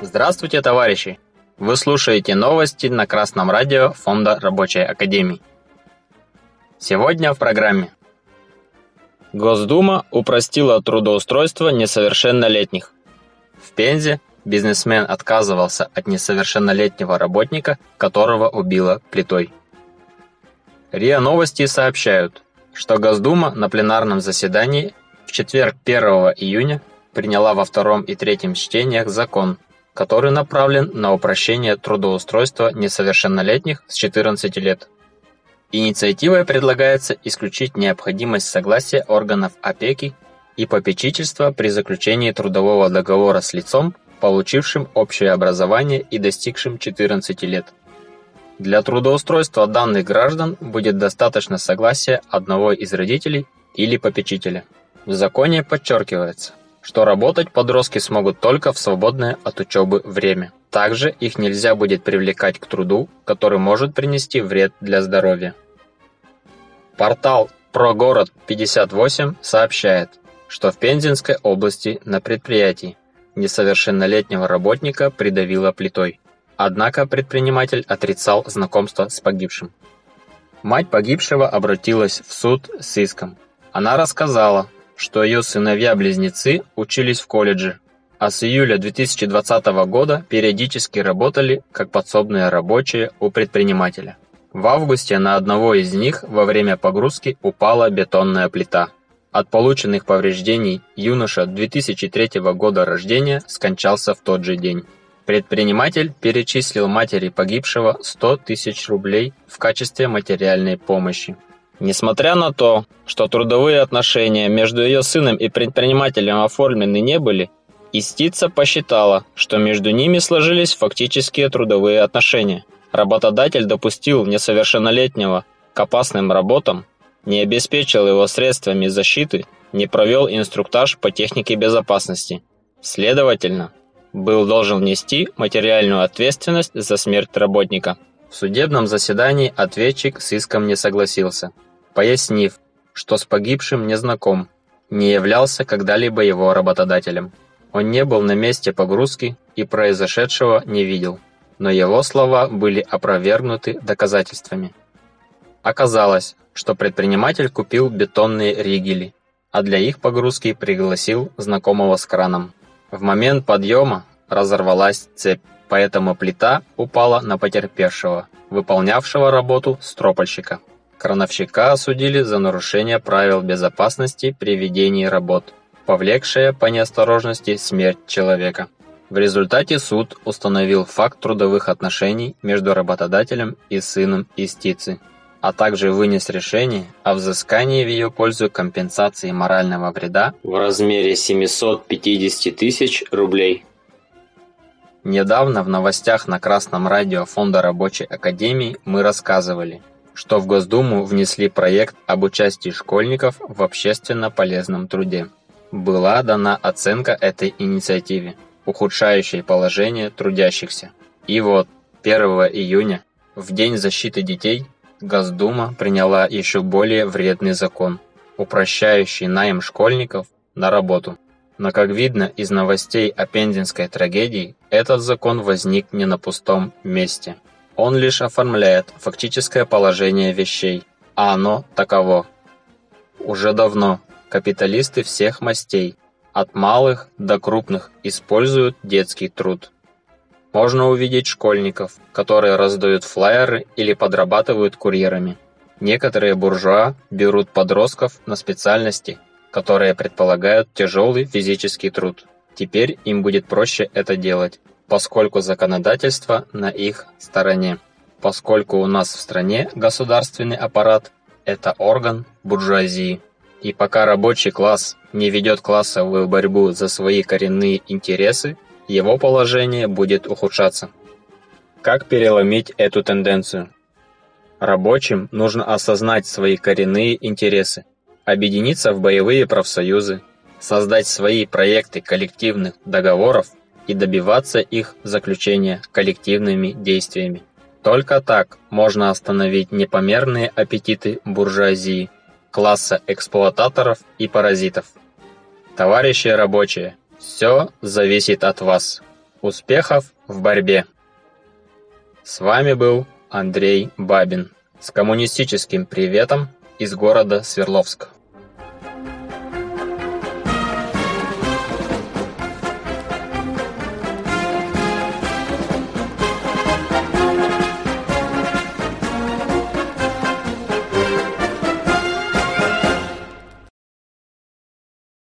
Здравствуйте, товарищи! Вы слушаете новости на Красном радио Фонда Рабочей Академии. Сегодня в программе. Госдума упростила трудоустройство несовершеннолетних. В Пензе бизнесмен отказывался от несовершеннолетнего работника, которого убило плитой. РИА Новости сообщают, что Госдума на пленарном заседании в четверг 1 июня приняла во втором и третьем чтениях закон, который направлен на упрощение трудоустройства несовершеннолетних с 14 лет. Инициативой предлагается исключить необходимость согласия органов опеки и попечительства при заключении трудового договора с лицом, получившим общее образование и достигшим 14 лет. Для трудоустройства данных граждан будет достаточно согласия одного из родителей или попечителя. В законе подчеркивается, что работать подростки смогут только в свободное от учебы время. Также их нельзя будет привлекать к труду, который может принести вред для здоровья. Портал «Прогород 58» сообщает, что в Пензенской области на предприятии несовершеннолетнего работника придавило плитой. Однако предприниматель отрицал знакомство с погибшим. Мать погибшего обратилась в суд с иском. Она рассказала, что ее сыновья-близнецы учились в колледже, а с июля 2020 года периодически работали как подсобные рабочие у предпринимателя. В августе на одного из них во время погрузки упала бетонная плита. От полученных повреждений юноша 2003 года рождения скончался в тот же день. Предприниматель перечислил матери погибшего 100 тысяч рублей в качестве материальной помощи. Несмотря на то, что трудовые отношения между ее сыном и предпринимателем оформлены не были, Истица посчитала, что между ними сложились фактические трудовые отношения. Работодатель допустил несовершеннолетнего к опасным работам, не обеспечил его средствами защиты, не провел инструктаж по технике безопасности. Следовательно, был должен нести материальную ответственность за смерть работника. В судебном заседании ответчик с иском не согласился пояснив, что с погибшим не знаком, не являлся когда-либо его работодателем. Он не был на месте погрузки и произошедшего не видел, но его слова были опровергнуты доказательствами. Оказалось, что предприниматель купил бетонные ригели, а для их погрузки пригласил знакомого с краном. В момент подъема разорвалась цепь, поэтому плита упала на потерпевшего, выполнявшего работу стропольщика. Крановщика осудили за нарушение правил безопасности при ведении работ, повлекшее по неосторожности смерть человека. В результате суд установил факт трудовых отношений между работодателем и сыном истицы, а также вынес решение о взыскании в ее пользу компенсации морального вреда в размере 750 тысяч рублей. Недавно в новостях на Красном радио Фонда Рабочей Академии мы рассказывали, что в Госдуму внесли проект об участии школьников в общественно полезном труде. Была дана оценка этой инициативе, ухудшающей положение трудящихся. И вот 1 июня, в День защиты детей, Госдума приняла еще более вредный закон, упрощающий найм школьников на работу. Но как видно из новостей о пензенской трагедии, этот закон возник не на пустом месте. Он лишь оформляет фактическое положение вещей, а оно таково. Уже давно капиталисты всех мастей, от малых до крупных, используют детский труд. Можно увидеть школьников, которые раздают флаеры или подрабатывают курьерами. Некоторые буржуа берут подростков на специальности, которые предполагают тяжелый физический труд. Теперь им будет проще это делать, поскольку законодательство на их стороне. Поскольку у нас в стране государственный аппарат – это орган буржуазии. И пока рабочий класс не ведет классовую борьбу за свои коренные интересы, его положение будет ухудшаться. Как переломить эту тенденцию? Рабочим нужно осознать свои коренные интересы, объединиться в боевые профсоюзы, создать свои проекты коллективных договоров и добиваться их заключения коллективными действиями. Только так можно остановить непомерные аппетиты буржуазии, класса эксплуататоров и паразитов. Товарищи рабочие, все зависит от вас. Успехов в борьбе! С вами был Андрей Бабин с коммунистическим приветом из города Свердловск.